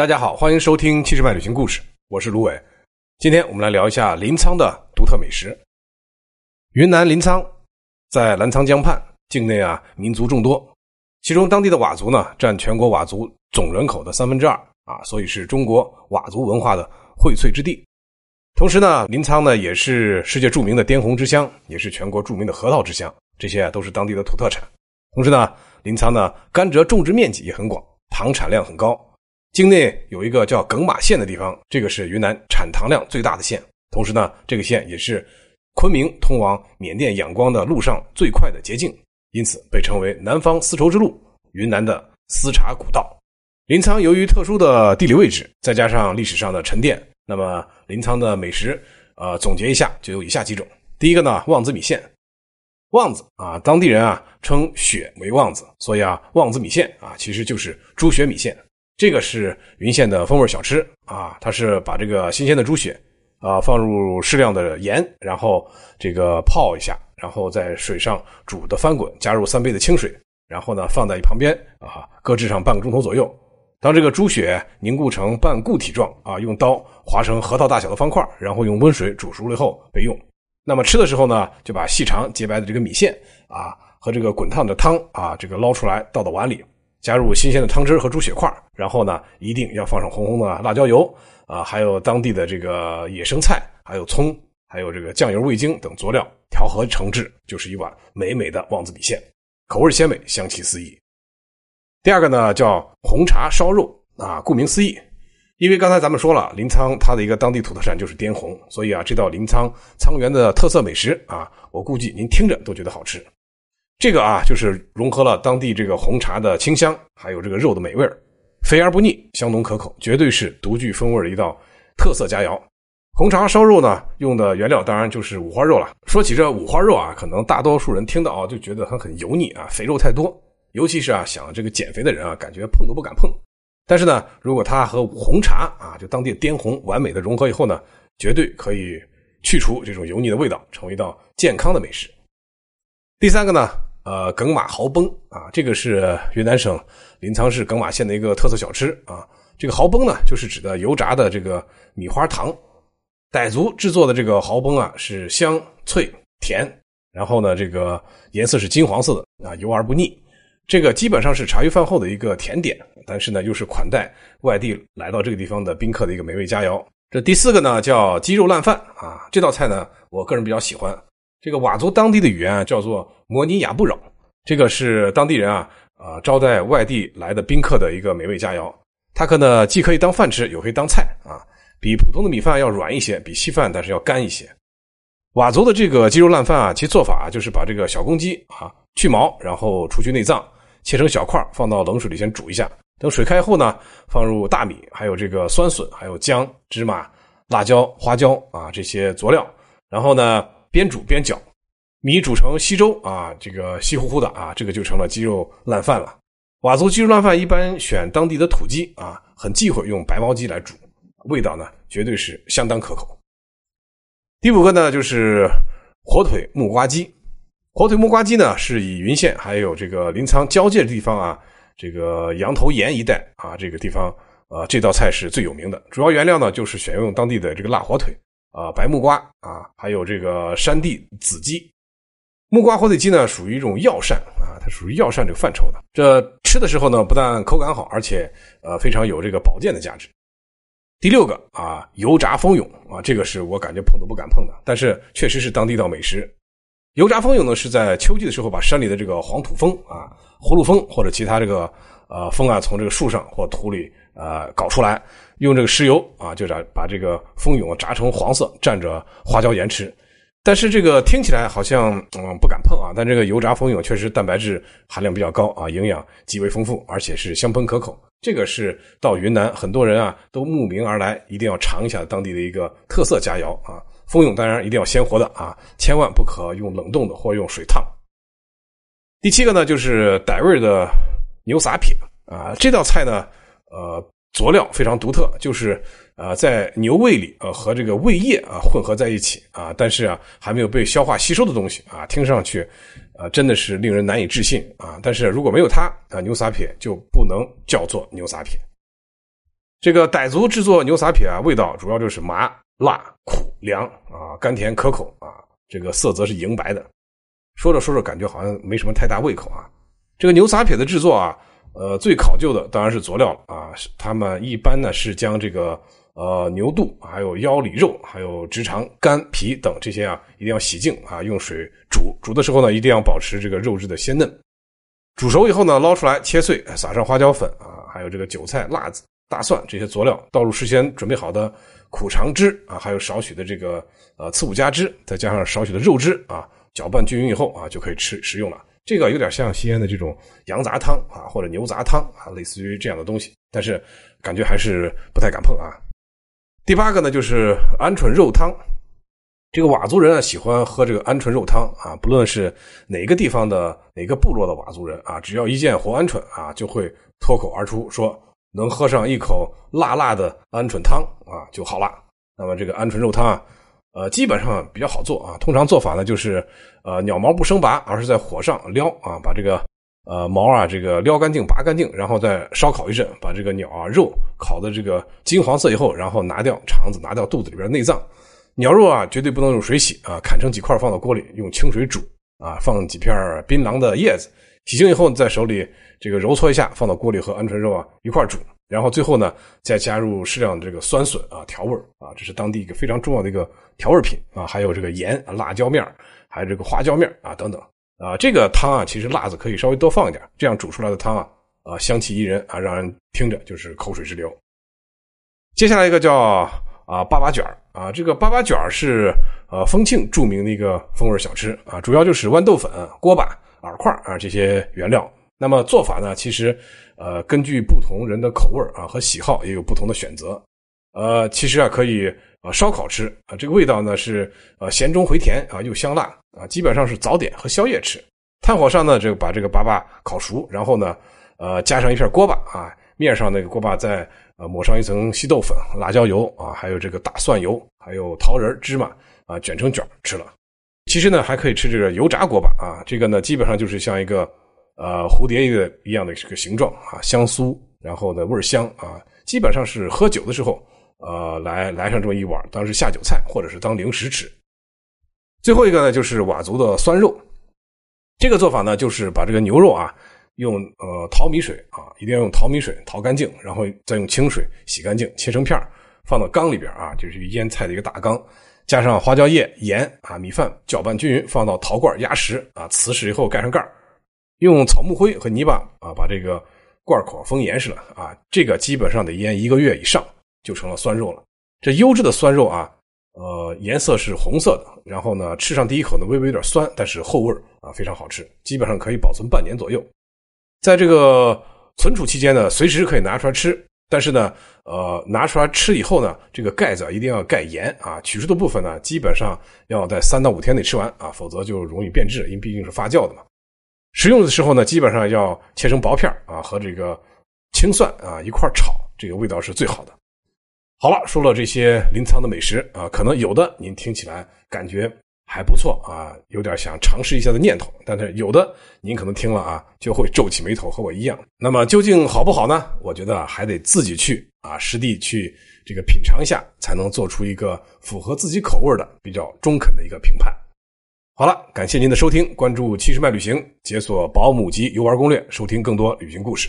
大家好，欢迎收听七十万旅行故事，我是卢伟。今天我们来聊一下临沧的独特美食。云南临沧在澜沧江畔，境内啊民族众多，其中当地的佤族呢占全国佤族总人口的三分之二啊，所以是中国佤族文化的荟萃之地。同时呢，临沧呢也是世界著名的滇红之乡，也是全国著名的核桃之乡，这些都是当地的土特产。同时呢，临沧呢甘蔗种植面积也很广，糖产量很高。境内有一个叫耿马县的地方，这个是云南产糖量最大的县。同时呢，这个县也是昆明通往缅甸仰光的路上最快的捷径，因此被称为南方丝绸之路、云南的丝茶古道。临沧由于特殊的地理位置，再加上历史上的沉淀，那么临沧的美食，呃，总结一下就有以下几种。第一个呢，旺子米线。旺子啊，当地人啊称血为旺子，所以啊，旺子米线啊其实就是猪血米线。这个是云县的风味小吃啊，它是把这个新鲜的猪血啊放入适量的盐，然后这个泡一下，然后在水上煮的翻滚，加入三杯的清水，然后呢放在旁边啊搁置上半个钟头左右。当这个猪血凝固成半固体状啊，用刀划成核桃大小的方块，然后用温水煮熟了以后备用。那么吃的时候呢，就把细长洁白的这个米线啊和这个滚烫的汤啊这个捞出来倒到碗里。加入新鲜的汤汁和猪血块，然后呢，一定要放上红红的辣椒油啊，还有当地的这个野生菜，还有葱，还有这个酱油、味精等佐料调和成制，就是一碗美美的旺子米线，口味鲜美，香气四溢。第二个呢叫红茶烧肉啊，顾名思义，因为刚才咱们说了，临沧它的一个当地土特产就是滇红，所以啊，这道临沧沧源的特色美食啊，我估计您听着都觉得好吃。这个啊，就是融合了当地这个红茶的清香，还有这个肉的美味肥而不腻，香浓可口，绝对是独具风味的一道特色佳肴。红茶烧肉呢，用的原料当然就是五花肉了。说起这五花肉啊，可能大多数人听到啊就觉得它很油腻啊，肥肉太多，尤其是啊想这个减肥的人啊，感觉碰都不敢碰。但是呢，如果它和红茶啊，就当地滇红完美的融合以后呢，绝对可以去除这种油腻的味道，成为一道健康的美食。第三个呢？呃，耿马豪崩啊，这个是云南省临沧市耿马县的一个特色小吃啊。这个豪崩呢，就是指的油炸的这个米花糖。傣族制作的这个豪崩啊，是香脆甜，然后呢，这个颜色是金黄色的啊，油而不腻。这个基本上是茶余饭后的一个甜点，但是呢，又是款待外地来到这个地方的宾客的一个美味佳肴。这第四个呢，叫鸡肉烂饭啊，这道菜呢，我个人比较喜欢。这个佤族当地的语言啊，叫做摩尼亚不扰，这个是当地人啊，呃，招待外地来的宾客的一个美味佳肴。它可呢，既可以当饭吃，也可以当菜啊。比普通的米饭要软一些，比稀饭但是要干一些。佤族的这个鸡肉烂饭啊，其做法就是把这个小公鸡啊去毛，然后除去内脏，切成小块，放到冷水里先煮一下。等水开后呢，放入大米，还有这个酸笋，还有姜、芝麻、辣椒、花椒啊这些佐料，然后呢。边煮边搅，米煮成稀粥啊，这个稀乎乎的啊，这个就成了鸡肉烂饭了。佤族鸡肉烂饭一般选当地的土鸡啊，很忌讳用白毛鸡来煮，味道呢绝对是相当可口。第五个呢就是火腿木瓜鸡，火腿木瓜鸡呢是以云县还有这个临沧交界的地方啊，这个羊头岩一带啊这个地方啊这道菜是最有名的，主要原料呢就是选用当地的这个辣火腿。啊，白木瓜啊，还有这个山地紫鸡，木瓜火腿鸡呢，属于一种药膳啊，它属于药膳这个范畴的。这吃的时候呢，不但口感好，而且呃非常有这个保健的价值。第六个啊，油炸蜂蛹啊，这个是我感觉碰都不敢碰的，但是确实是当地道美食。油炸蜂蛹呢，是在秋季的时候，把山里的这个黄土蜂啊、葫芦蜂或者其他这个呃蜂啊，从这个树上或土里呃搞出来。用这个石油啊，就炸把这个蜂蛹炸成黄色，蘸着花椒盐吃。但是这个听起来好像嗯不敢碰啊。但这个油炸蜂蛹确实蛋白质含量比较高啊，营养极为丰富，而且是香喷可口。这个是到云南很多人啊都慕名而来，一定要尝一下当地的一个特色佳肴啊。蜂蛹当然一定要鲜活的啊，千万不可用冷冻的或用水烫。第七个呢就是傣味的牛杂撇啊，这道菜呢呃。佐料非常独特，就是呃，在牛胃里呃和这个胃液啊混合在一起啊，但是啊还没有被消化吸收的东西啊，听上去啊真的是令人难以置信啊。但是如果没有它啊，牛撒撇就不能叫做牛撒撇。这个傣族制作牛撒撇啊，味道主要就是麻、辣、苦、凉啊，甘甜可口啊。这个色泽是银白的。说着说着，感觉好像没什么太大胃口啊。这个牛撒撇的制作啊，呃，最考究的当然是佐料了啊。他们一般呢是将这个呃牛肚、还有腰里肉、还有直肠、肝、脾等这些啊，一定要洗净啊，用水煮。煮的时候呢，一定要保持这个肉质的鲜嫩。煮熟以后呢，捞出来切碎，撒上花椒粉啊，还有这个韭菜、辣子。大蒜这些佐料倒入事先准备好的苦肠汁啊，还有少许的这个呃刺五加汁，再加上少许的肉汁啊，搅拌均匀以后啊，就可以吃食用了。这个有点像西安的这种羊杂汤啊，或者牛杂汤啊，类似于这样的东西，但是感觉还是不太敢碰啊。第八个呢，就是鹌鹑肉汤。这个佤族人啊，喜欢喝这个鹌鹑肉汤啊，不论是哪个地方的哪个部落的佤族人啊，只要一见活鹌鹑啊，就会脱口而出说。能喝上一口辣辣的鹌鹑汤啊就好了。那么这个鹌鹑肉汤啊，呃，基本上比较好做啊。通常做法呢就是，呃，鸟毛不生拔，而是在火上撩啊，把这个呃毛啊这个撩干净、拔干净，然后再烧烤一阵，把这个鸟啊肉烤的这个金黄色以后，然后拿掉肠子，拿掉肚子里边内脏。鸟肉啊绝对不能用水洗啊，砍成几块放到锅里，用清水煮啊，放几片槟榔的叶子，洗净以后在手里。这个揉搓一下，放到锅里和鹌鹑肉啊一块煮，然后最后呢再加入适量的这个酸笋啊调味啊，这是当地一个非常重要的一个调味品啊，还有这个盐、辣椒面还有这个花椒面啊等等啊。这个汤啊其实辣子可以稍微多放一点，这样煮出来的汤啊啊香气宜人啊，让人听着就是口水直流。接下来一个叫啊粑粑卷啊，这个粑粑卷是呃丰庆著名的一个风味小吃啊，主要就是豌豆粉、锅巴、饵块啊这些原料。那么做法呢，其实，呃，根据不同人的口味啊和喜好，也有不同的选择。呃，其实啊，可以啊烧烤吃啊，这个味道呢是呃咸中回甜啊，又香辣啊，基本上是早点和宵夜吃。炭火上呢，这个把这个粑粑烤熟，然后呢，呃，加上一片锅巴啊，面上那个锅巴再呃抹上一层稀豆粉、辣椒油啊，还有这个大蒜油，还有桃仁芝麻啊，卷成卷吃了。其实呢，还可以吃这个油炸锅巴啊，这个呢基本上就是像一个。呃，蝴蝶一个一样的这个形状啊，香酥，然后呢味儿香啊，基本上是喝酒的时候，呃，来来上这么一碗，当是下酒菜或者是当零食吃。最后一个呢，就是佤族的酸肉，这个做法呢，就是把这个牛肉啊，用呃淘米水啊，一定要用淘米水淘干净，然后再用清水洗干净，切成片放到缸里边啊，就是腌菜的一个大缸，加上花椒叶、盐啊、米饭，搅拌均匀，放到陶罐压实啊，瓷实以后盖上盖儿用草木灰和泥巴啊，把这个罐口封严实了啊。这个基本上得腌一个月以上，就成了酸肉了。这优质的酸肉啊，呃，颜色是红色的，然后呢，吃上第一口呢，微微有点酸，但是后味啊非常好吃，基本上可以保存半年左右。在这个存储期间呢，随时可以拿出来吃，但是呢，呃，拿出来吃以后呢，这个盖子一定要盖严啊。取出的部分呢，基本上要在三到五天内吃完啊，否则就容易变质，因为毕竟是发酵的嘛。食用的时候呢，基本上要切成薄片啊，和这个青蒜啊一块炒，这个味道是最好的。好了，说了这些临沧的美食啊，可能有的您听起来感觉还不错啊，有点想尝试一下的念头，但是有的您可能听了啊就会皱起眉头，和我一样。那么究竟好不好呢？我觉得还得自己去啊实地去这个品尝一下，才能做出一个符合自己口味的比较中肯的一个评判。好了，感谢您的收听，关注七十迈旅行，解锁保姆级游玩攻略，收听更多旅行故事。